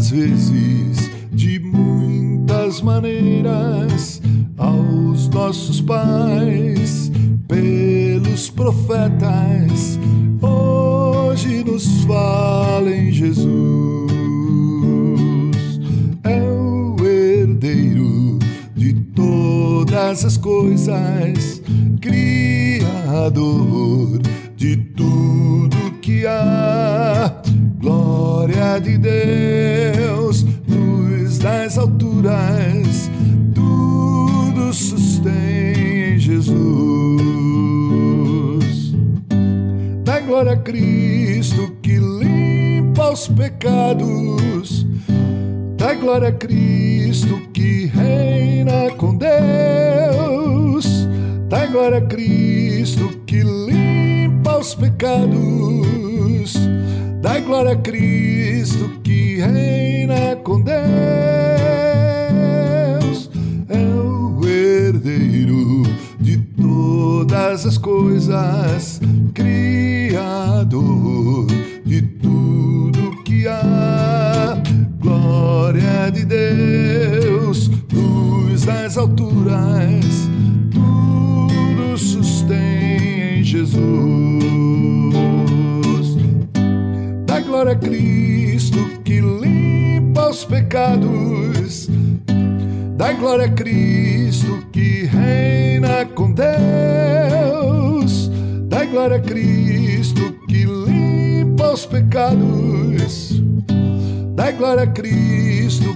Às vezes, de muitas maneiras, aos nossos pais, pelos profetas, hoje nos fala em Jesus. É o herdeiro de todas as coisas, Criador de. Glória de Deus, luz das alturas, tudo sustém em Jesus. Dá glória a Cristo que limpa os pecados. Dá glória a Cristo que reina com Deus. Dá glória a Cristo que limpa os pecados. Dá glória a Cristo que reina com Deus. É o herdeiro de todas as coisas, Criador de tudo que há. Glória de Deus, luz das alturas, A Cristo que limpa os pecados. Dá glória a Cristo que reina com Deus. Dá glória a Cristo que limpa os pecados. Dá glória a Cristo